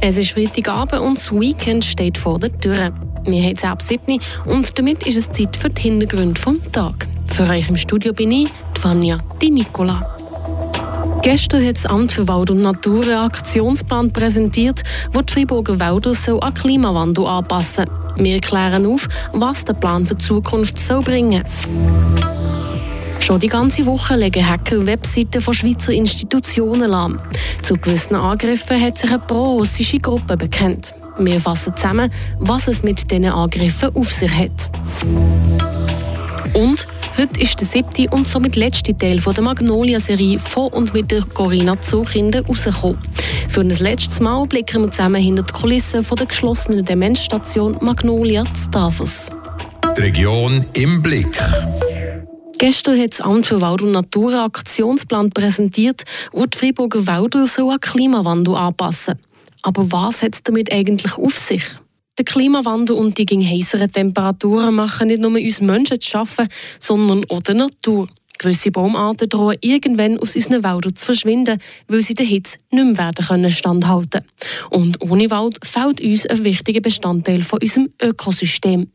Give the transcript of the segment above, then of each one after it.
Es ist Freitagabend und das Weekend steht vor der Tür. Wir haben es ab 7 und damit ist es Zeit für die Hintergründe vom Tag. Für euch im Studio bin ich, Vanja Di Nicola. Gestern hat das Amt für Wald und Natur einen Aktionsplan präsentiert, wo die Freiburger Wälder so an Klimawandel anpassen Wir klären auf, was der Plan für die Zukunft soll bringen Schon die ganze Woche legen Hacker Webseiten von Schweizer Institutionen lahm. Zu gewissen Angriffen hat sich eine pro-russische Gruppe bekannt. Wir fassen zusammen, was es mit diesen Angriffen auf sich hat. Und Heute ist der siebte und somit letzte Teil der Magnolia-Serie von und mit der Corinna Zuchinder rausgekommen. Für ein letztes Mal blicken wir zusammen hinter die Kulissen der geschlossenen Demenzstation Magnolia zu Davos. Die Region im Blick. Gestern hat das Amt für Wald und Natur einen Aktionsplan präsentiert, wo die Freiburger Wälder so an Klimawandel anpassen. Aber was hat es damit eigentlich auf sich? Der Klimawandel und die heißeren Temperaturen machen nicht nur uns Menschen zu schaffen, sondern auch der Natur. Gewisse Baumarten drohen irgendwann aus unseren Wäldern zu verschwinden, weil sie der Hitze nicht mehr werden können standhalten Und ohne Wald fehlt uns ein wichtiger Bestandteil von unserem Ökosystem.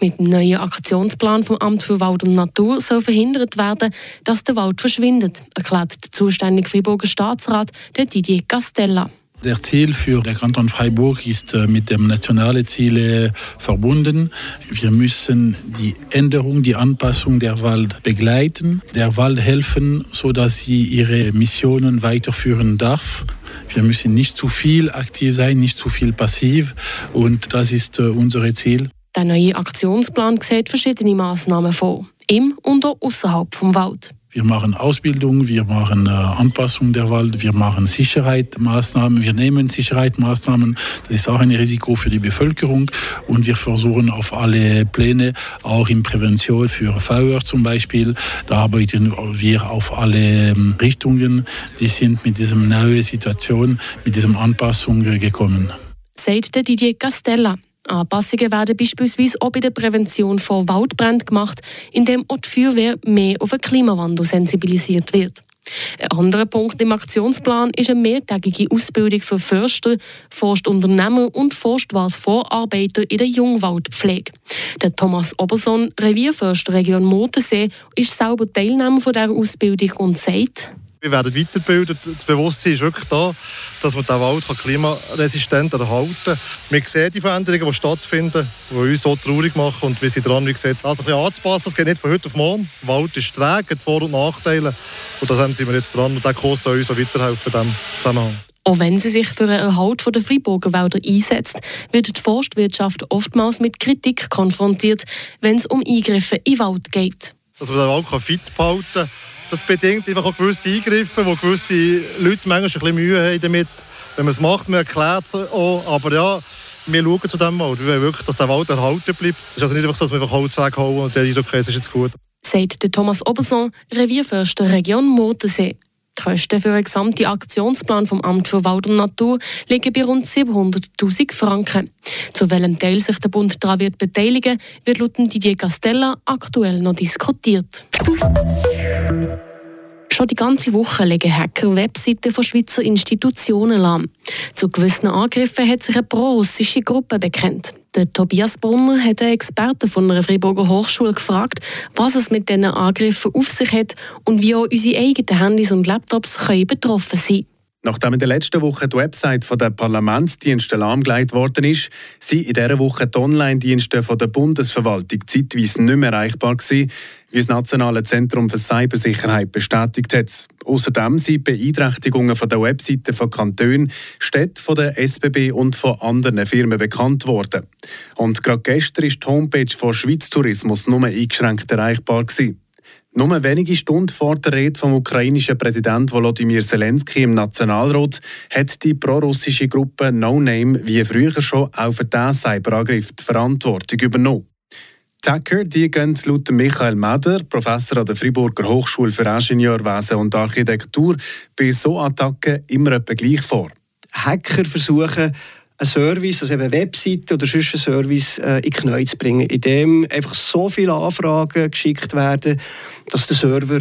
Mit dem neuen Aktionsplan vom Amt für Wald und Natur soll verhindert werden, dass der Wald verschwindet, erklärt der zuständige Friburger Staatsrat Didier Castella. Der Ziel für den Kanton Freiburg ist äh, mit dem nationalen Ziel verbunden. Wir müssen die Änderung, die Anpassung der Wald begleiten, der Wald helfen, sodass sie ihre Missionen weiterführen darf. Wir müssen nicht zu viel aktiv sein, nicht zu viel passiv und das ist äh, unser Ziel. Der neue Aktionsplan sieht verschiedene Maßnahmen vor, im und auch außerhalb vom Wald. Wir machen Ausbildung, wir machen äh, Anpassung der Wald, wir machen Sicherheitsmaßnahmen, wir nehmen Sicherheitsmaßnahmen. Das ist auch ein Risiko für die Bevölkerung und wir versuchen auf alle Pläne, auch in Prävention für Feuer zum Beispiel, da arbeiten wir auf alle ähm, Richtungen. Die sind mit dieser neuen Situation, mit dieser Anpassung gekommen. Sagt Didier Castella. Anpassungen werden beispielsweise auch bei der Prävention von Waldbränden gemacht, indem auch die Feuerwehr mehr auf den Klimawandel sensibilisiert wird. Ein anderer Punkt im Aktionsplan ist eine mehrtägige Ausbildung für Förster, Forstunternehmer und Forstwaldvorarbeiter in der Jungwaldpflege. Der Thomas Oberson, Revierförster Region Motensee, ist selber Teilnehmer dieser Ausbildung und sagt, wir werden weiterbilden. Das Bewusstsein ist wirklich da, dass man den Wald klimaresistent erhalten kann. Wir sehen die Veränderungen, die stattfinden, die uns so traurig machen und wir sind dran, wie gesagt, das ein bisschen anzupassen. Es geht nicht von heute auf morgen. Der Wald ist träge, hat Vor- und Nachteile. Und da sind wir jetzt dran und der Kurs soll uns auch weiterhelfen in diesem Zusammenhang. Auch wenn sie sich für einen Erhalt der Freiburger Wälder einsetzt, wird die Forstwirtschaft oftmals mit Kritik konfrontiert, wenn es um Eingriffe in den Wald geht. Dass man den Wald fit behalten kann, das bedingt einfach auch gewisse Eingriffe, wo gewisse Leute manchmal ein bisschen Mühe haben damit. Wenn man es macht, man erklärt es auch. Aber ja, wir schauen zu diesem Wald. Wir wollen wirklich, dass der Wald erhalten bleibt. Es ist also nicht einfach so, dass wir einfach Holz weghauen und der Eindruck okay, ist jetzt gut. Sagt der Thomas Oberson, Revierförster Region Motensee. Die Kosten für einen gesamten Aktionsplan vom Amt für Wald und Natur liegen bei rund 700.000 Franken. Zu welchem Teil sich der Bund daran wird beteiligen, wird laut Didier Castella aktuell noch diskutiert. Schon die ganze Woche legen Hacker Webseiten von Schweizer Institutionen lahm. Zu gewissen Angriffen hat sich eine pro-russische Gruppe bekannt. Der Tobias Brunner hat einen Experten von einer Freiburger Hochschule gefragt, was es mit diesen Angriffen auf sich hat und wie auch unsere eigenen Handys und Laptops können betroffen sein können. Nachdem in der letzten Woche die Website der Parlamentsdienste lahmgelegt worden ist, sind in dieser Woche die Online-Dienste der Bundesverwaltung zeitweise nicht mehr erreichbar gewesen, wie das Nationale Zentrum für Cybersicherheit bestätigt hat. Außerdem sind Beeinträchtigungen von der Webseite von Kantonen, Städten, von der SBB und von anderen Firmen bekannt worden. Und gerade gestern ist die Homepage von Schweiz Tourismus nur eingeschränkt erreichbar gewesen. Nur wenige Stunden vor der Rede vom ukrainischen Präsident Volodymyr Zelensky im Nationalrat hat die prorussische Gruppe No Name wie früher schon auch für diesen Cyberangriff die Verantwortung übernommen. Die Hacker die gehen laut Michael Meder, Professor an der Friburger Hochschule für Ingenieurwesen und Architektur, bei so Attacken immer etwa gleich vor. Hacker versuchen, einen Service, also eben eine Webseite oder sonst einen Service äh, in die Knie zu bringen, indem einfach so viele Anfragen geschickt werden, dass der Server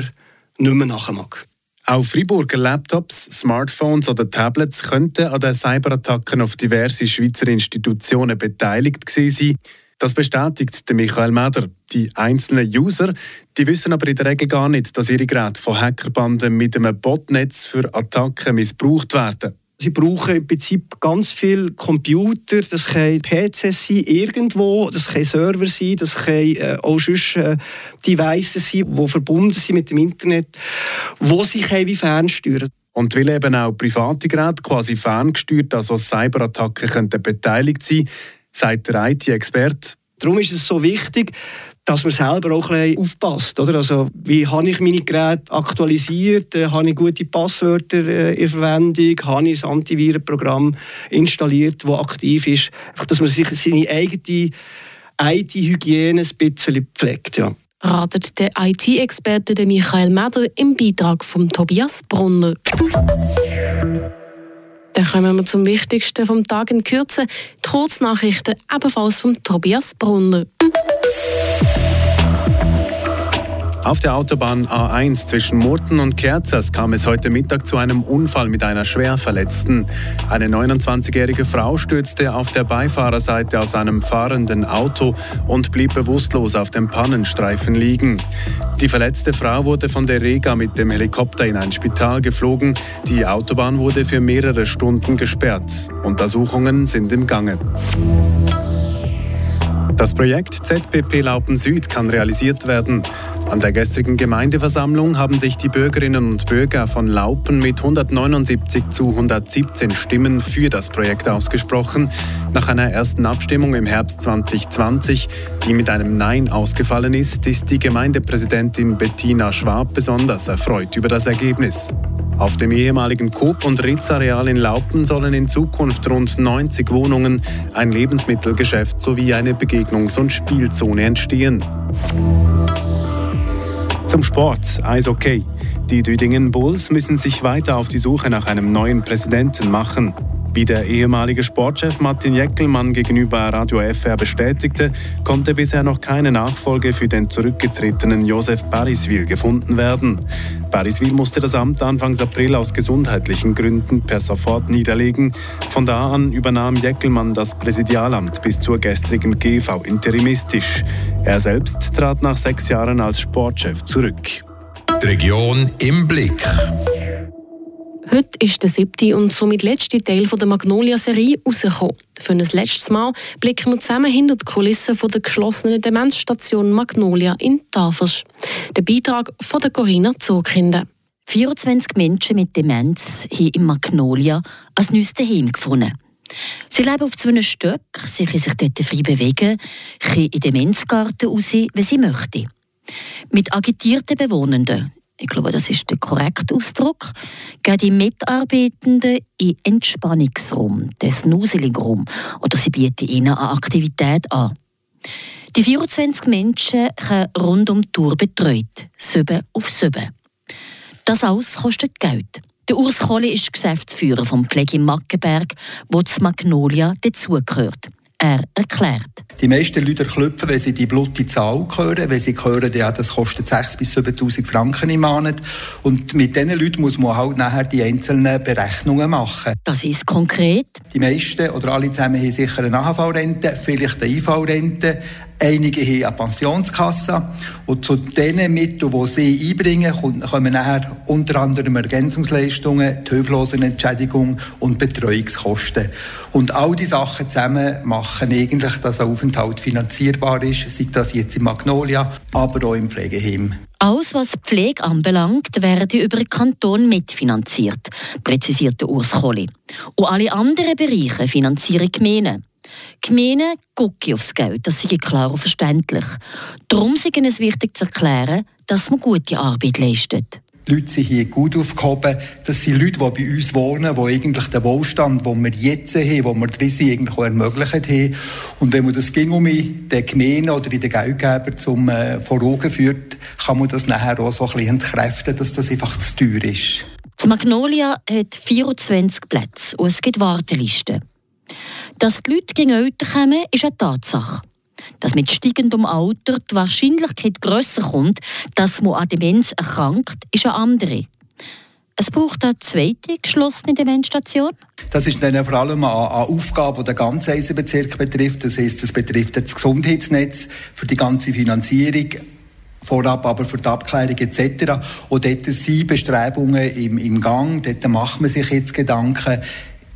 nicht mehr nachher mag. Auch Freiburger Laptops, Smartphones oder Tablets könnten an den Cyberattacken auf diverse Schweizer Institutionen beteiligt sein. Das bestätigt Michael Meder. Die einzelnen User die wissen aber in der Regel gar nicht, dass ihre Geräte von Hackerbanden mit einem Botnetz für Attacken missbraucht werden. Sie brauchen im Prinzip ganz viele Computer, das können PCs sein, irgendwo, das können Server sein, das können äh, auch sonst äh, Devices sein, die verbunden sind mit dem Internet, wo sie wie fernsteuern. Und weil eben auch private Geräte quasi ferngesteuert, also Cyberattacken könnten beteiligt sein, sagt der IT-Experte. Darum ist es so wichtig, dass man selber auch ein bisschen aufpasst. Oder? Also, wie habe ich meine Geräte aktualisiert? Äh, habe ich gute Passwörter äh, in Verwendung? Habe ich ein Antivirenprogramm installiert, das aktiv ist? Einfach, dass man sich seine eigene IT-Hygiene ein bisschen pflegt. Ja. Ratet der IT-Experte Michael Meder im Beitrag von Tobias Brunner. Dann kommen wir zum Wichtigsten vom Tag in Kürze. Die Kurznachrichten ebenfalls von Tobias Brunner. Auf der Autobahn A1 zwischen Murten und Kerzers kam es heute Mittag zu einem Unfall mit einer Schwerverletzten. Eine 29-jährige Frau stürzte auf der Beifahrerseite aus einem fahrenden Auto und blieb bewusstlos auf dem Pannenstreifen liegen. Die verletzte Frau wurde von der Rega mit dem Helikopter in ein Spital geflogen. Die Autobahn wurde für mehrere Stunden gesperrt. Untersuchungen sind im Gange. Das Projekt ZPP Laupen Süd kann realisiert werden. An der gestrigen Gemeindeversammlung haben sich die Bürgerinnen und Bürger von Laupen mit 179 zu 117 Stimmen für das Projekt ausgesprochen. Nach einer ersten Abstimmung im Herbst 2020, die mit einem Nein ausgefallen ist, ist die Gemeindepräsidentin Bettina Schwab besonders erfreut über das Ergebnis. Auf dem ehemaligen Coop- und Ritz-Areal in Laupen sollen in Zukunft rund 90 Wohnungen, ein Lebensmittelgeschäft sowie eine Begegnungs- und Spielzone entstehen. Zum Sport, Eishockey. Die Düdingen Bulls müssen sich weiter auf die Suche nach einem neuen Präsidenten machen. Wie der ehemalige Sportchef Martin Jeckelmann gegenüber Radio FR bestätigte, konnte bisher noch keine Nachfolge für den zurückgetretenen Josef Pariswil gefunden werden. Pariswil musste das Amt Anfangs April aus gesundheitlichen Gründen per sofort niederlegen. Von da an übernahm Jeckelmann das Präsidialamt bis zur gestrigen GV interimistisch. Er selbst trat nach sechs Jahren als Sportchef zurück. Die Region im Blick. Heute ist der siebte und somit letzte Teil der Magnolia-Serie rausgekommen. Für ein letztes Mal blicken wir zusammen hinter die Kulissen der geschlossenen Demenzstation Magnolia in Tafers. Der Beitrag von der Corinna Zurkinder. 24 Menschen mit Demenz haben in Magnolia als neues Heim gefunden. Sie leben auf zwei Stöcken, sie können sich dort frei bewegen, können in den Demenzgarten raus, wenn sie möchten. Mit agitierten Bewohnenden, ich glaube, das ist der korrekte Ausdruck, gehen die Mitarbeitenden in Entspannungsraum, den Snuseling-Raum, oder sie bieten ihnen eine Aktivität an. Die 24 Menschen können rund um die Tour betreut, sieben auf sieben. Das alles kostet Geld. Der Urs Kohli ist Geschäftsführer vom Pflege Mackenberg, wo das Magnolia dazugehört. Er erklärt. Die meisten Leute klopfen, wenn sie die blutige Zahl hören, wenn sie hören, ja, das kostet 6.000 bis 7.000 Franken im Monat. Und mit diesen Leuten muss man halt nachher die einzelnen Berechnungen machen. Das ist konkret? Die meisten oder alle zusammen haben sicher eine AHV-Rente, vielleicht eine IV-Rente, Einige haben eine Pensionskasse. Und zu den Mitteln, die sie einbringen, kommen nachher unter anderem Ergänzungsleistungen, die Hilflosenentschädigung und Betreuungskosten. Und all diese Sachen zusammen machen eigentlich, dass ein Aufenthalt finanzierbar ist, sei das jetzt in Magnolia, aber auch im Pflegeheim. Alles, was Pflege anbelangt, werde über den Kanton mitfinanziert, präzisierte Urs Kohli. Und alle anderen Bereiche finanzieren Gemeinden. Gemeinden gucken aufs Geld, das sei klar und verständlich. Darum ist es wichtig zu erklären, dass man gute Arbeit leistet. Die Leute sind hier gut aufgehoben. Das sind Leute, die bei uns wohnen, die eigentlich den Wohlstand, den wir jetzt haben, den wir drin sind, eigentlich auch ermöglicht haben. Und wenn man das ging um in den Gemeinden oder in den Geldgeber zum äh, vor Augen führt, kann man das nachher auch so ein bisschen entkräften, dass das einfach zu teuer ist. Das Magnolia hat 24 Plätze und es gibt Wartelisten. Dass die Leute gegen älter kommen, ist eine Tatsache. Dass mit steigendem Alter die Wahrscheinlichkeit grösser kommt, dass man an Demenz erkrankt, ist eine andere. Es braucht eine zweite geschlossene Dementstation. Das ist dann vor allem eine, Aufgabe, die den ganzen Eisenbezirk betrifft. Das heißt, es betrifft das Gesundheitsnetz für die ganze Finanzierung vorab aber für die Abklärung etc. Und dort sind Bestrebungen im, im Gang, dort macht man sich jetzt Gedanken,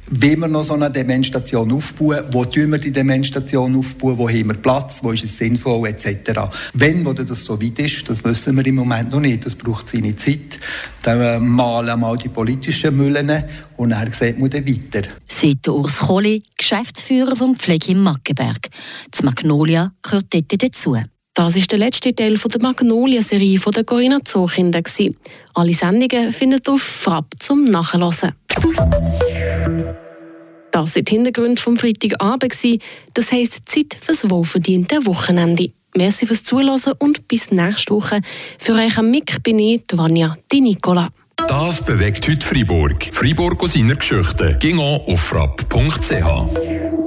wie wir noch so eine Dementstation aufbauen, wo tun wir die Dementstation aufbauen, wo haben wir Platz, wo ist es sinnvoll etc. Wenn oder das so weit ist, das wissen wir im Moment noch nicht, das braucht seine Zeit. Dann äh, malen wir mal die politischen Müllen und dann sieht man dann weiter. Seit Urs Kohli, Geschäftsführer vom Pflege im Maggenberg. Das Magnolia gehört dort dazu. Das ist der letzte Teil der Magnolia-Serie der Corinna Zookinder. Alle Sendungen findet ihr auf Frapp zum Nachhören. Das sind die Hintergründe vom Freitagabend. Das heisst Zeit fürs wohlverdiente Wochenende. Merci fürs Zuhören und bis nächste Woche. Für euch am Mick bin ich, Vanja Di Nicola. Das bewegt heute Freiburg. Freiburg aus seiner Geschichte. Ging auf frapp.ch.